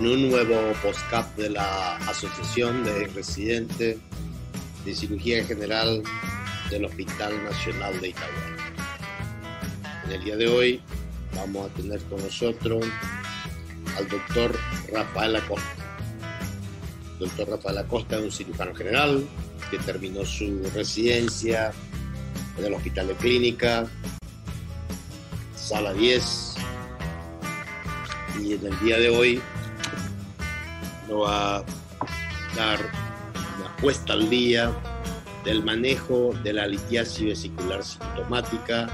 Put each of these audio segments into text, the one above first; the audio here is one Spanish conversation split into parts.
con un nuevo postcap de la Asociación de Residentes de Cirugía General del Hospital Nacional de Itagüí. En el día de hoy vamos a tener con nosotros al doctor Rafael Acosta. El doctor Rafael Acosta es un cirujano general que terminó su residencia en el Hospital de Clínica, sala 10, y en el día de hoy a dar una puesta al día del manejo de la litiasis vesicular sintomática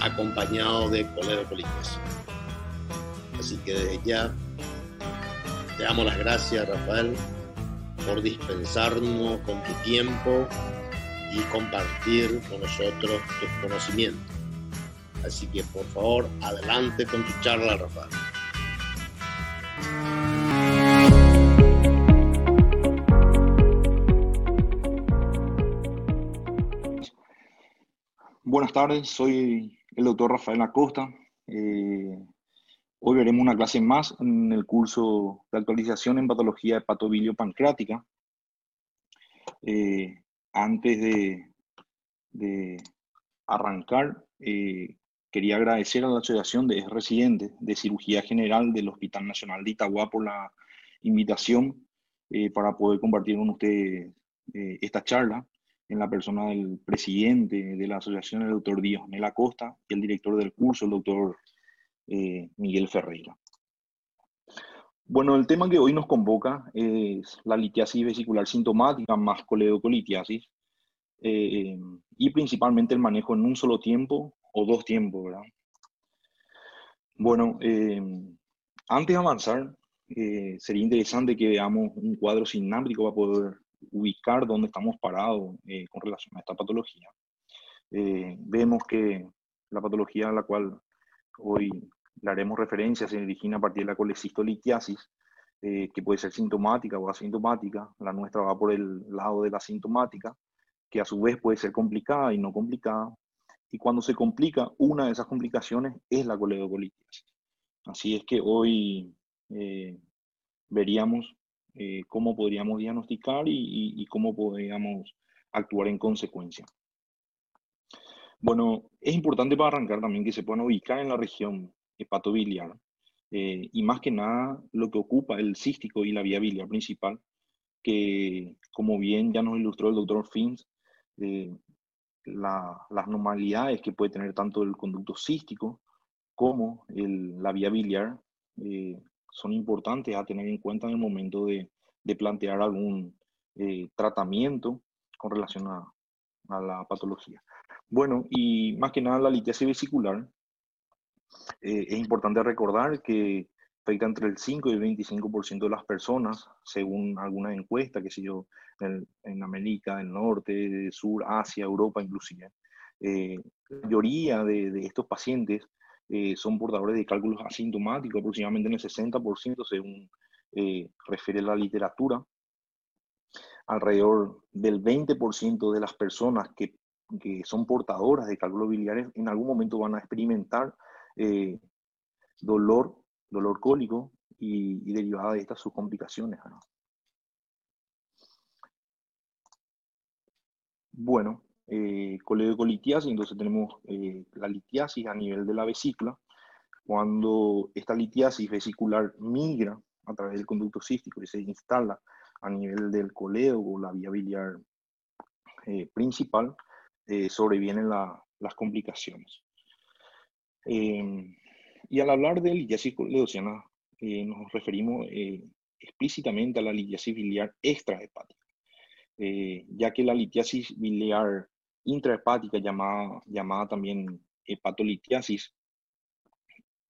acompañado de coledocolitis. Así que desde ya te damos las gracias, Rafael, por dispensarnos con tu tiempo y compartir con nosotros tus conocimientos. Así que por favor, adelante con tu charla, Rafael. Buenas tardes, soy el doctor Rafael Acosta. Eh, hoy veremos una clase más en el curso de actualización en patología hepatobilio-pancreática. Eh, antes de, de arrancar, eh, quería agradecer a la Asociación de Residentes de Cirugía General del Hospital Nacional de Itagua por la invitación para poder compartir con ustedes esta charla en la persona del presidente de la asociación, el doctor Díaz Mela Costa, y el director del curso, el doctor eh, Miguel Ferreira. Bueno, el tema que hoy nos convoca es la litiasis vesicular sintomática más coledocolitiasis eh, y principalmente el manejo en un solo tiempo o dos tiempos, ¿verdad? Bueno, eh, antes de avanzar, sería interesante que veamos un cuadro sináptico para poder ubicar dónde estamos parados eh, con relación a esta patología. Eh, vemos que la patología a la cual hoy le haremos referencia se origina a partir de la colecistolitiasis, eh, que puede ser sintomática o asintomática. La nuestra va por el lado de la sintomática, que a su vez puede ser complicada y no complicada. Y cuando se complica, una de esas complicaciones es la coledocolitiasis. Así es que hoy veríamos eh, cómo podríamos diagnosticar y, cómo podríamos actuar en consecuencia. Bueno, es importante para arrancar también que se puedan ubicar en la región hepatobiliar eh, y más que nada lo que ocupa el cístico y la vía biliar principal, que como bien ya nos ilustró el doctor Fins, eh, las normalidades que puede tener tanto el conducto cístico como la vía biliar son importantes a tener en cuenta en el momento de, plantear algún eh, tratamiento con relación a, la patología. Bueno, y más que nada la litiasis vesicular, eh, es importante recordar que afecta entre el 5 y el 25% de las personas, según alguna encuesta, que sé yo, en, América del Norte, Sur, Asia, Europa inclusive. Eh, la mayoría de, de, estos pacientes eh, son portadores de cálculos asintomáticos, aproximadamente en el 60% según eh, refiere la literatura. Alrededor del 20% de las personas que, que, son portadoras de cálculos biliares en algún momento van a experimentar eh, dolor, dolor cólico y, y, derivada de estas sus complicaciones. Bueno, eh, coledocolitiasis, entonces tenemos eh, la litiasis a nivel de la vesícula. Cuando esta litiasis vesicular migra a través del conducto cístico y se instala a nivel del coledo o la vía biliar eh, principal, eh, sobrevienen las complicaciones. Em, y al hablar de litiasis coledociana, nos referimos explícitamente a la litiasis biliar extrahepática, ya que la litiasis biliar intrahepática llamada, llamada también hepatolitiasis,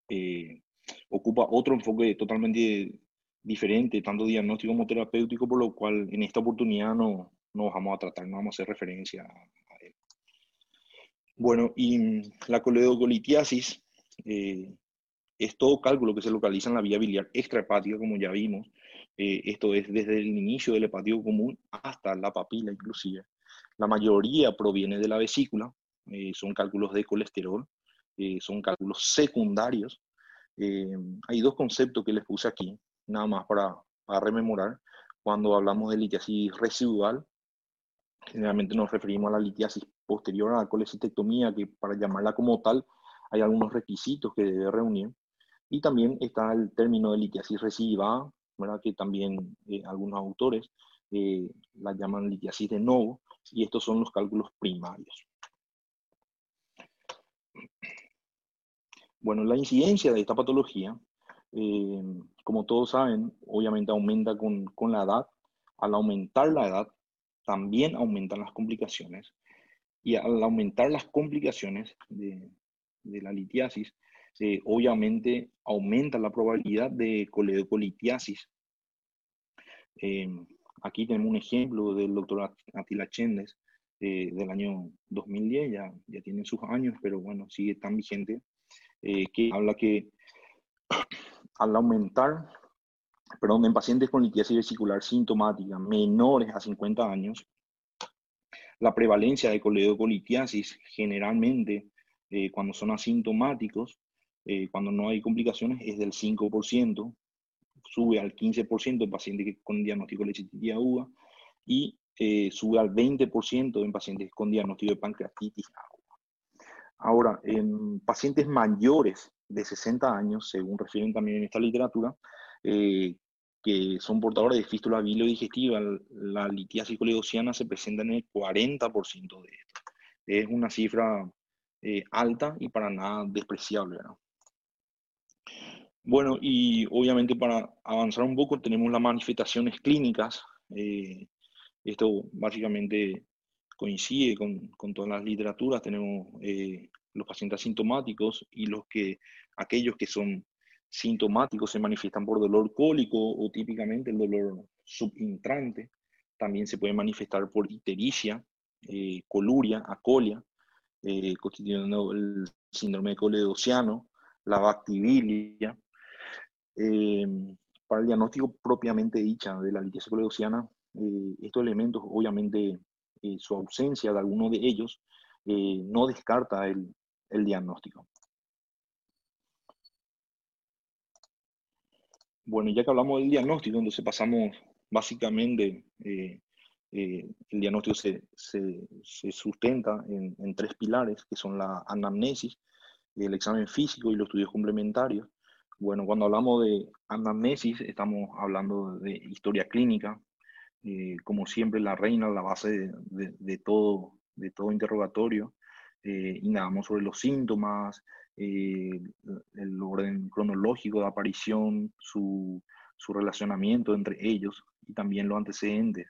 eh, ocupa otro enfoque totalmente diferente, tanto diagnóstico como terapéutico, por lo cual en esta oportunidad no, no vamos a tratar, no vamos a hacer referencia a él. Bueno, y la coledocolitiasis eh, es todo cálculo que se localiza en la vía biliar extrahepática, como ya vimos. Eh, esto es desde el inicio del hepático común hasta la papila inclusive. La mayoría proviene de la vesícula, eh, son cálculos de colesterol, eh, son cálculos secundarios hay dos conceptos que les puse aquí, nada más para, rememorar. Cuando hablamos de litiasis residual, generalmente nos referimos a la litiasis posterior a la colecistectomía, que para llamarla como tal, hay algunos requisitos que debe reunir. Y también está el término de litiasis recidiva, ¿verdad? que también eh, algunos autores eh, la llaman litiasis de novo, y estos son los cálculos primarios. Bueno, la incidencia de esta patología, eh, como todos saben, obviamente aumenta con, con la edad. Al aumentar la edad, también aumentan las complicaciones. Y al aumentar las complicaciones de, de la litiasis, eh, obviamente aumenta la probabilidad de coledocolitiasis. Eh, aquí tenemos un ejemplo del doctor Atila Chendes eh, del año 2010, ya, ya tiene sus años, pero bueno, sigue tan vigente, que habla que al aumentar, perdón, en pacientes con litiasis vesicular sintomática menores a 50 años, la prevalencia de coledocolitiasis generalmente eh, cuando son asintomáticos, eh, cuando no hay complicaciones, es del 5%, sube al 15% en pacientes con diagnóstico de lechititis aguda y eh, sube al 20% en pacientes con diagnóstico de pancreatitis aguda. Ahora, en pacientes mayores de 60 años, según refieren también en esta literatura, que son portadores de fístula bilodigestiva, la litiasis colegociana se presenta en el 40% de esto. Es una cifra eh, alta y para nada despreciable. Bueno, y obviamente para avanzar un poco tenemos las manifestaciones clínicas. Eh, esto básicamente coincide con, con, todas las literaturas. Tenemos eh, los pacientes asintomáticos y los que, aquellos que son sintomáticos se manifiestan por dolor cólico o típicamente el dolor subintrante. También se puede manifestar por ictericia, coluria, acolia eh, constituyendo el síndrome de coledociano, la bactibilia. Eh, para el diagnóstico propiamente dicha de la litiasis coledociana, eh, estos elementos, obviamente, su ausencia de alguno de ellos, no descarta el, diagnóstico. Bueno, ya que hablamos del diagnóstico, entonces pasamos básicamente eh, el diagnóstico se, se, sustenta en, en, tres pilares, que son la anamnesis, el examen físico y los estudios complementarios. Bueno, cuando hablamos de anamnesis, estamos hablando de historia clínica, eh, como siempre la reina, la base de, de, todo, de todo interrogatorio. Eh, indagamos sobre los síntomas, eh, el orden cronológico de aparición, su, su relacionamiento entre ellos y también los antecedentes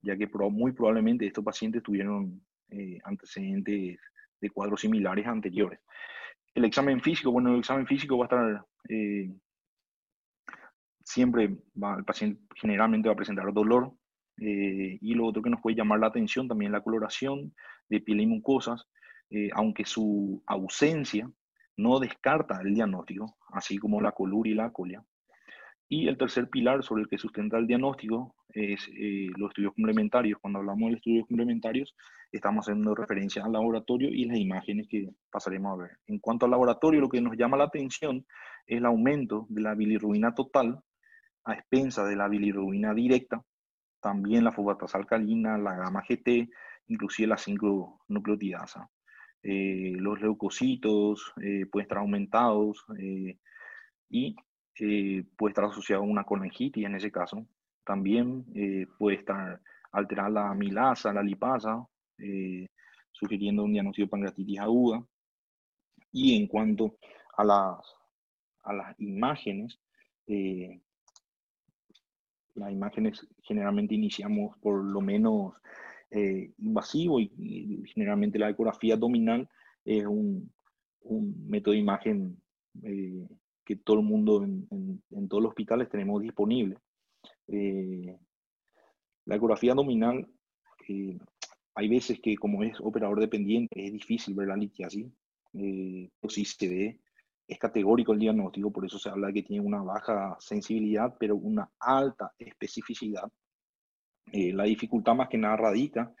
ya que muy probablemente estos pacientes tuvieron eh, antecedentes de cuadros similares anteriores. El examen físico, bueno, el examen físico va a estar, eh, siempre el paciente generalmente va a presentar dolor, eh, y lo otro que nos puede llamar la atención también la coloración de piel y mucosas, aunque su ausencia no descarta el diagnóstico, así como la coluria y la colia. Y el tercer pilar sobre el que sustenta el diagnóstico es eh, los estudios complementarios. Cuando hablamos de estudios complementarios, estamos haciendo referencia al laboratorio y las imágenes que pasaremos a ver. En cuanto al laboratorio, lo que nos llama la atención es el aumento de la bilirrubina total a expensa de la bilirrubina directa, también la fosfatasa alcalina, la gamma GT, inclusive la 5-nucleotidasa. Eh, los leucocitos eh, pueden estar aumentados y puede estar asociado a una colangitis en ese caso. También eh, puede estar alterada la amilasa, la lipasa, eh, sugiriendo un diagnóstico de pancreatitis aguda. Y en cuanto a las, a las imágenes, eh, las imágenes generalmente iniciamos por lo menos invasivo y, generalmente la ecografía abdominal es un, un método de imagen que todo el mundo en, todos los hospitales tenemos disponible. Eh, la ecografía abdominal, eh, hay veces que como es operador dependiente es difícil ver la litiasis, eh, o si se ve, es categórico el diagnóstico, por eso se habla de que tiene una baja sensibilidad, pero una alta especificidad. la dificultad más que nada radica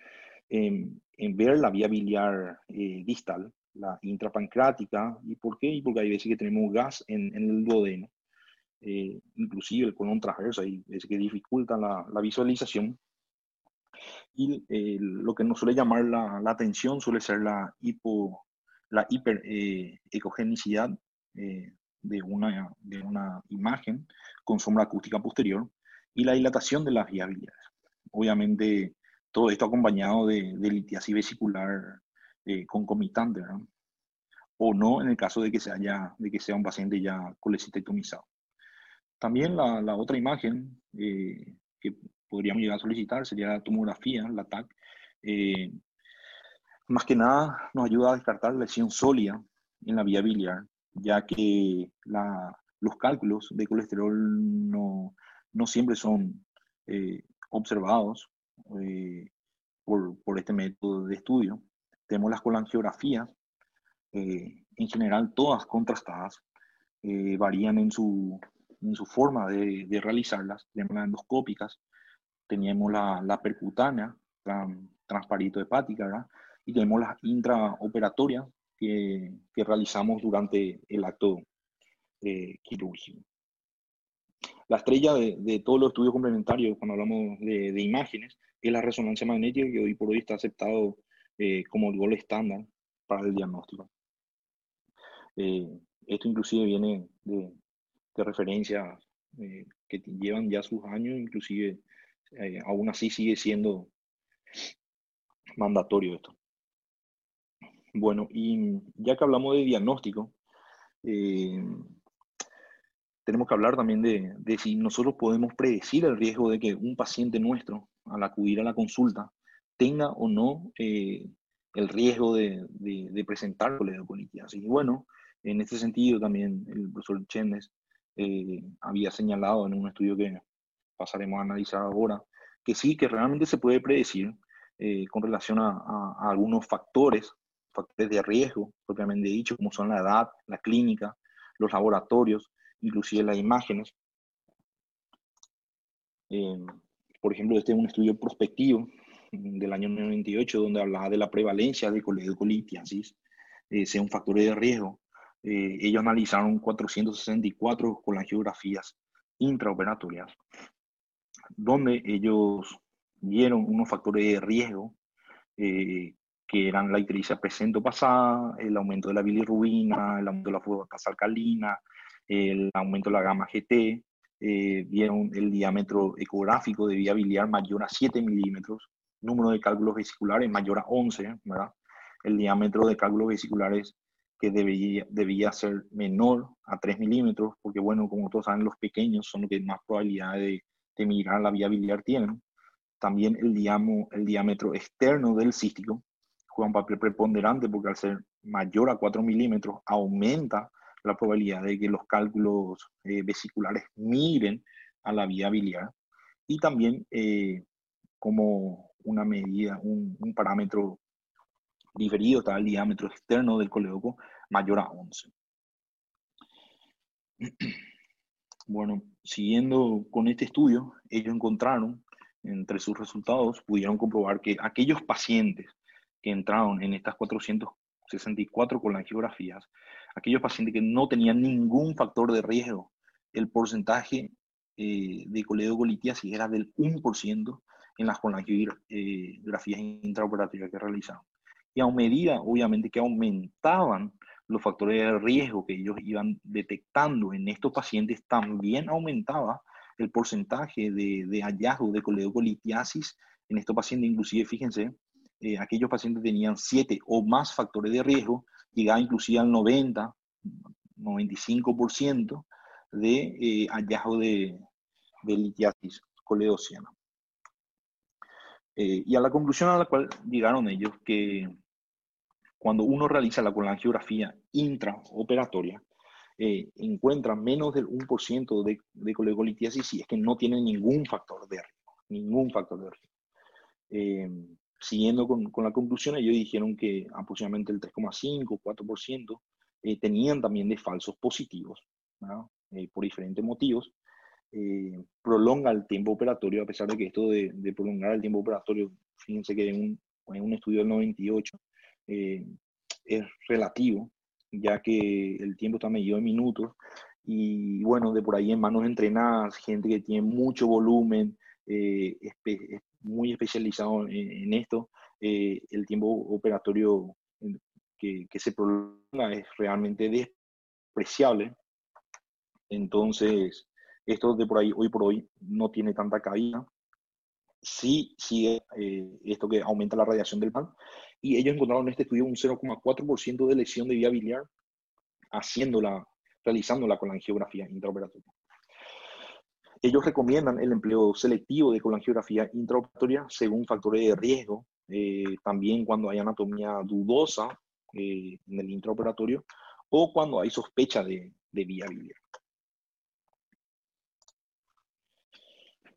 en, en ver la vía biliar distal, la intrapancrática. ¿Y por qué? Porque hay veces que tenemos gas en, en el duodeno, eh, inclusive el colon transverso, hay veces que dificulta la, la visualización. Y eh, lo que nos suele llamar la, la, atención suele ser la, hipo, la hiperecogenicidad eh, de, una, de una imagen con sombra acústica posterior y la dilatación de las viabilidades. Obviamente, todo esto acompañado de, de litiasis vesicular eh, concomitante, o no en el caso de que, se haya, de que sea un paciente ya colecistectomizado. También la, la otra imagen eh, que podríamos llegar a solicitar sería la tomografía, la TAC. Eh, más que nada nos ayuda a descartar lesión sólida en la vía biliar, ya que la, los cálculos de colesterol no, no siempre son eh, observados eh, por, por, este método de estudio. Tenemos las colangiografías, eh, en general todas contrastadas, eh, varían en su, en su forma de, de, realizarlas. Tenemos las endoscópicas, tenemos la, la percutánea, la transparito hepática, ¿verdad? y tenemos las intraoperatorias que, que realizamos durante el acto eh, quirúrgico. La estrella de, de, todos los estudios complementarios, cuando hablamos de, de, imágenes, es la resonancia magnética, que hoy por hoy está aceptado eh, como el gol estándar para el diagnóstico. Eh, esto inclusive viene de, de referencias eh, que llevan ya sus años, inclusive aún así sigue siendo mandatorio esto. Bueno, y ya que hablamos de diagnóstico, tenemos que hablar también de, si nosotros podemos predecir el riesgo de que un paciente nuestro, al acudir a la consulta, tenga o no eh, el riesgo de, de, de presentar coledocolitiasis. Y bueno, en este sentido también el profesor Chendes eh, había señalado en un estudio que pasaremos a analizar ahora, que sí, que realmente se puede predecir eh, con relación a, algunos factores factores de riesgo, propiamente dicho, como son la edad, la clínica, los laboratorios, inclusive las imágenes. Por ejemplo, este es un estudio prospectivo del año 98 donde hablaba de la prevalencia de coledocolitiasis, eh, sea un factor de riesgo. Eh, ellos analizaron 464 colangiografías intraoperatorias, donde ellos vieron unos factores de riesgo eh, que eran la ictericia presente o pasada, el aumento de la bilirrubina, el aumento de la fosfatasa alcalina, el aumento de la gamma GT, eh, vieron el diámetro ecográfico de vía biliar mayor a 7 milímetros, número de cálculos vesiculares mayor a 11, ¿verdad? El diámetro de cálculos vesiculares que debía, debía ser menor a 3 milímetros, porque bueno, como todos saben, los pequeños son los que más probabilidad de, de migrar a la vía biliar tienen. También el, diamo, el diámetro externo del cístico, juega un papel preponderante porque al ser mayor a 4 milímetros aumenta la probabilidad de que los cálculos eh, vesiculares migren a la vía biliar y también eh, como una medida, un, parámetro diferido está diámetro externo del coledoco mayor a 11. Bueno, siguiendo con este estudio, ellos encontraron, entre sus resultados, pudieron comprobar que aquellos pacientes que entraron en estas 464 colangiografías, aquellos pacientes que no tenían ningún factor de riesgo, el porcentaje eh, de coledocolitíasis era del 1% en las colangiografías intraoperativas que realizaban. Y a medida, obviamente, que aumentaban los factores de riesgo que ellos iban detectando en estos pacientes, también aumentaba el porcentaje de, de hallazgo de coledocolitiasis en estos pacientes. Inclusive, fíjense, eh, aquellos pacientes tenían 7 o más factores de riesgo, llegaba inclusive al 90, 95% de eh, hallazgo de, de litiasis coledociana. Eh, y a la conclusión a la cual llegaron ellos, que cuando uno realiza la colangiografía intraoperatoria, eh, encuentra menos del 1% de, de colegolitiasis si es que no tiene ningún factor de riesgo, ningún factor de riesgo. Eh, siguiendo con, con, la conclusión, ellos dijeron que aproximadamente el 3,5, 4% eh, tenían también de falsos positivos, eh, por diferentes motivos. Eh, prolonga el tiempo operatorio, a pesar de que esto de, de prolongar el tiempo operatorio, fíjense que en un, en un, estudio del 98, eh, es relativo, ya que el tiempo está medido en minutos y bueno, de por ahí en manos entrenadas, gente que tiene mucho volumen, eh, muy especializado en, esto, eh, el tiempo operatorio que, que, se prolonga es realmente despreciable. Entonces, esto de por ahí, hoy por hoy, no tiene tanta cabida. Sí sigue eh, esto que aumenta la radiación del pan. Y ellos encontraron en este estudio un 0,4% de lesión de vía biliar haciéndola, realizándola con la angiografía intraoperatoria. Ellos recomiendan el empleo selectivo de colangiografía intraoperatoria según factores de riesgo, eh, también cuando hay anatomía dudosa eh, en el intraoperatorio o cuando hay sospecha de, de vía biliar.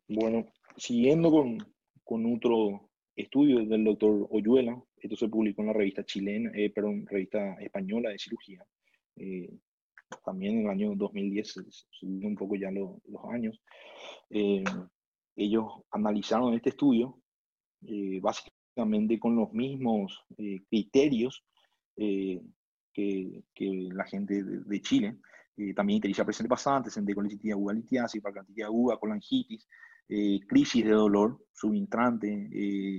Bueno, siguiendo con, con, otro estudio del doctor Oyuela, esto se publicó en la revista chilena, eh, perdón, revista española de cirugía, eh, también en el año 2010, subiendo un poco ya los años, eh, ellos analizaron este estudio eh, básicamente con los mismos eh, criterios que, que, la gente de, Chile, también ictericia presente pasante, sendecolititis aguda, litiasis, pancreatitis aguda, colangitis, crisis de dolor subintrante,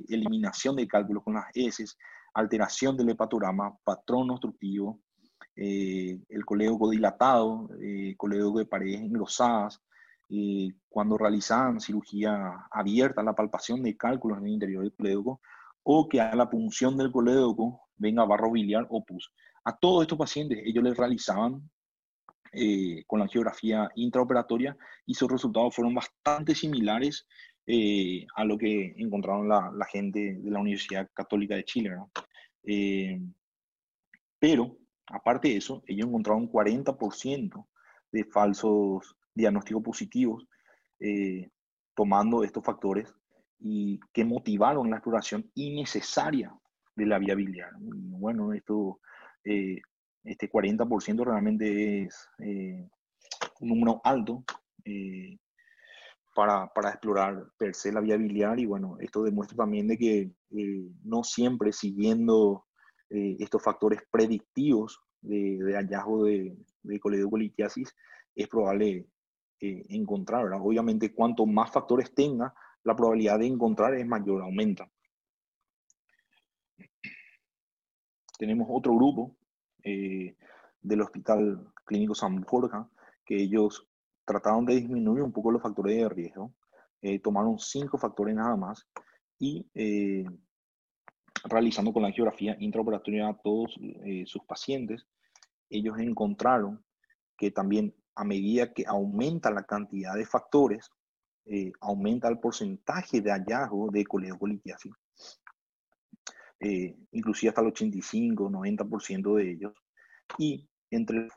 eliminación de cálculos con las heces, alteración del hepatograma, patrón obstructivo, eh, el colédoco dilatado, eh, colédoco de paredes engrosadas, eh, cuando realizaban cirugía abierta, la palpación de cálculos en el interior del colédoco, o que a la punción del colédoco venga barro biliar o pus. A todos estos pacientes ellos les realizaban eh, con la angiografía intraoperatoria y sus resultados fueron bastante similares a lo que encontraron la, la, gente de la Universidad Católica de Chile. pero Aparte de eso, ellos encontraron un 40% de falsos diagnósticos positivos eh, tomando estos factores y que motivaron la exploración innecesaria de la viabilidad. bueno, esto, eh, este 40% realmente es eh, un número alto para, para, explorar per se la viabilidad y bueno, esto demuestra también de que no siempre siguiendo eh, estos factores predictivos de, hallazgo de, de coledocolitiasis, es probable eh, encontrar. Obviamente, cuanto más factores tenga, la probabilidad de encontrar es mayor, aumenta. Tenemos otro grupo eh, del Hospital Clínico San Borja, que ellos trataron de disminuir un poco los factores de riesgo. tomaron cinco factores nada más y realizando con la geografía intraoperatoria a todos eh, sus pacientes, ellos encontraron que también a medida que aumenta la cantidad de factores, eh, aumenta el porcentaje de hallazgo de coledocolitiasis, eh, inclusive hasta el 85, 90% de ellos. Y entre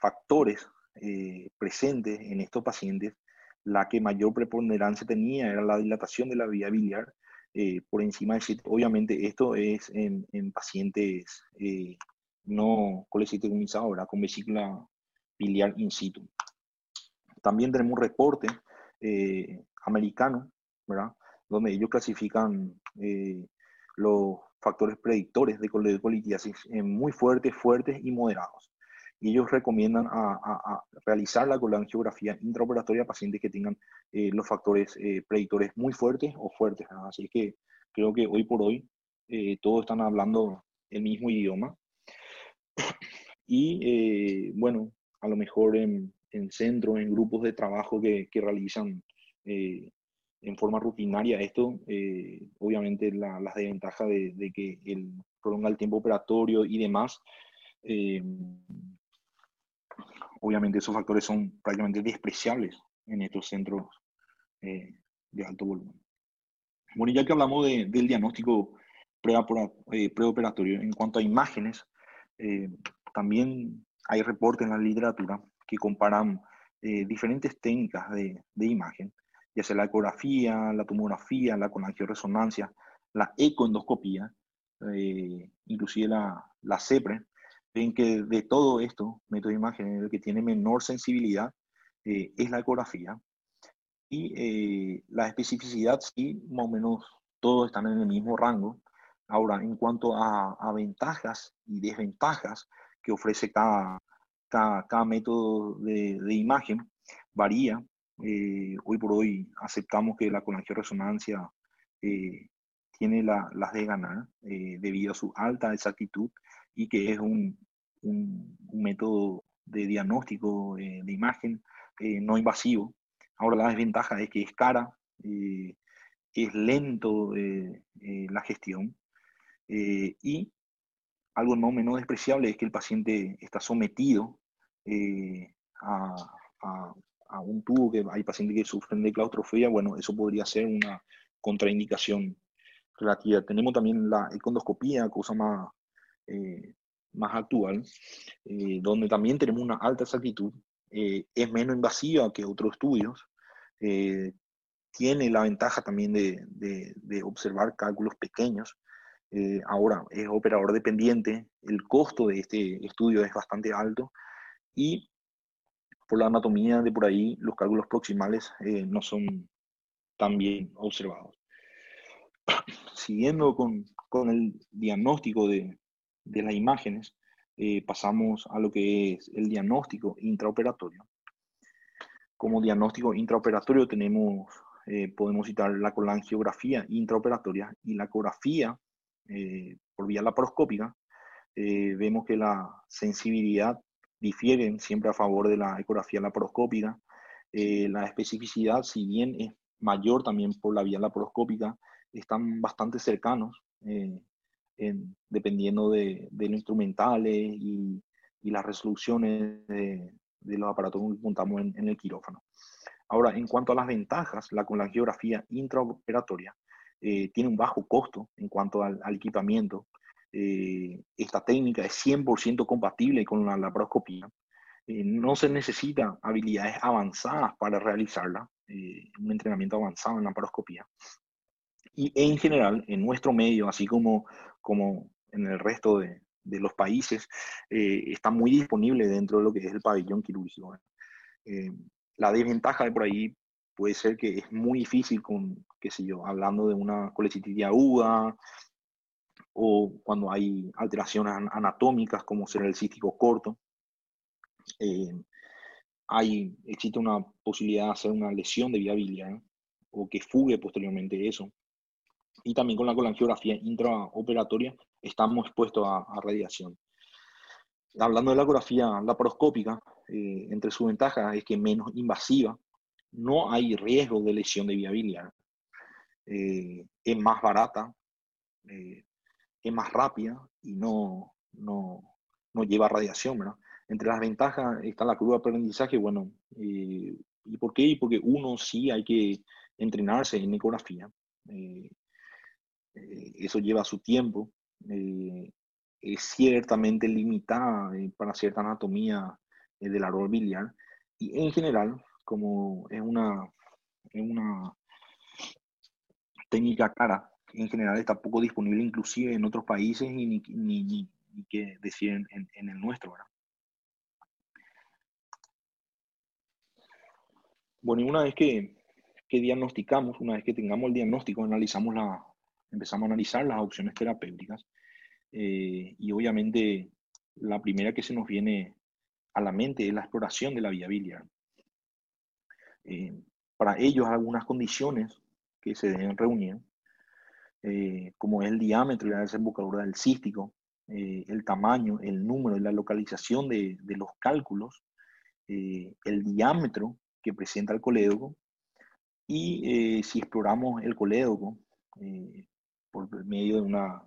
factores presentes en estos pacientes, la que mayor preponderancia tenía era la dilatación de la vía biliar eh, por encima de Obviamente esto es en, pacientes eh, no colecitomizados. Con vesícula biliar in situ. También tenemos un reporte eh, americano, ¿verdad? Donde ellos clasifican los factores predictores de colitiasis en muy fuertes, fuertes y moderados y ellos recomiendan a, realizar la colangiografía intraoperatoria a pacientes que tengan eh, los factores eh, predictores muy fuertes o fuertes. Así que creo que hoy por hoy eh, todos están hablando el mismo idioma. Y bueno, a lo mejor en, centros, en grupos de trabajo que, realizan en forma rutinaria esto, obviamente las desventajas de, de, que el, prolonga el tiempo operatorio y demás, obviamente esos factores son prácticamente despreciables en estos centros eh, de alto volumen. Bueno, ya que hablamos del diagnóstico eh, preoperatorio, en cuanto a imágenes, eh, también hay reportes en la literatura que comparan diferentes técnicas de, imagen, ya sea la ecografía, la tomografía, la resonancia, la ecoendoscopía, inclusive la, la CEPRE, ven que de todo esto, método de imagen, el que tiene menor sensibilidad eh, es la ecografía. Y eh, la especificidad, sí, más o menos todos están en el mismo rango. Ahora, en cuanto a, ventajas y desventajas que ofrece cada, cada, método de, imagen, varía. Eh, hoy por hoy aceptamos que la colangioresonancia eh, tiene las de ganar eh, debido a su alta exactitud y que es un, un, método de diagnóstico de imagen no invasivo. Ahora la desventaja es que es cara, es lento la gestión eh, y algo no menos despreciable es que el paciente está sometido eh, a, un tubo, que hay pacientes que sufren de claustrofobia, bueno, eso podría ser una contraindicación relativa. Tenemos también la econdoscopía, cosa más, eh, más actual, donde también tenemos una alta exactitud, es menos invasiva que otros estudios, tiene la ventaja también de, de observar cálculos pequeños, eh, ahora es operador dependiente, el costo de este estudio es bastante alto y por la anatomía de por ahí los cálculos proximales eh, no son tan bien observados. Siguiendo con, con el diagnóstico de, de las imágenes, eh, pasamos a lo que es el diagnóstico intraoperatorio. Como diagnóstico intraoperatorio tenemos, podemos citar la colangiografía intraoperatoria y la ecografía eh, por vía laparoscópica, eh, vemos que la sensibilidad difiere siempre a favor de la ecografía laparoscópica. Eh, la especificidad, si bien es mayor también por la vía laparoscópica, están bastante cercanos, dependiendo de, los instrumentales y, las resoluciones de, los aparatos que montamos en, en, el quirófano. Ahora, en cuanto a las ventajas, la colangiografía intraoperatoria eh, tiene un bajo costo en cuanto al, equipamiento. Eh, esta técnica es 100% compatible con la laparoscopía. Eh, no se necesita habilidades avanzadas para realizarla, un entrenamiento avanzado en laparoscopía. Y en general, en nuestro medio, así como, como en el resto de, de los países, está muy disponible dentro de lo que es el pabellón quirúrgico. la desventaja de por ahí puede ser que es muy difícil con, qué sé yo, hablando de una colecitis aguda o cuando hay alteraciones anatómicas como ser el cístico corto. Eh, hay, existe una posibilidad de hacer una lesión de vía biliar o que fugue posteriormente eso. Y también con la colangiografía intraoperatoria estamos expuestos a, radiación. Hablando de la ecografía laparoscópica, eh, entre sus ventajas es que es menos invasiva, no hay riesgo de lesión de vía biliar. Eh, es más barata, eh, es más rápida y no, no, lleva radiación. Entre las ventajas está la curva de aprendizaje. Bueno, eh, ¿y por qué? Porque uno sí hay que entrenarse en ecografía. eso lleva su tiempo. es ciertamente limitada para cierta anatomía del árbol biliar. Y en general, como es una, una técnica cara, en general está poco disponible inclusive en otros países y ni, ni, ni, que decir en, en, el nuestro. Bueno, y una vez que, que, diagnosticamos, una vez que tengamos el diagnóstico, analizamos la, empezamos a analizar las opciones terapéuticas. Eh, y obviamente la primera que se nos viene a la mente es la exploración de la vía biliar. Eh, para ellos algunas condiciones que se deben reunir, eh, como es el diámetro y la desembocadura del cístico, eh, el tamaño, el número la localización de, de los cálculos, el diámetro que presenta el colédoco y si exploramos el colédoco por medio de una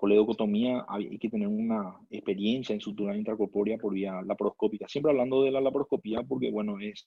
coledocotomía hay que tener una experiencia en sutura intracorpórea por vía laparoscópica. Siempre hablando de la laparoscopía porque, bueno, es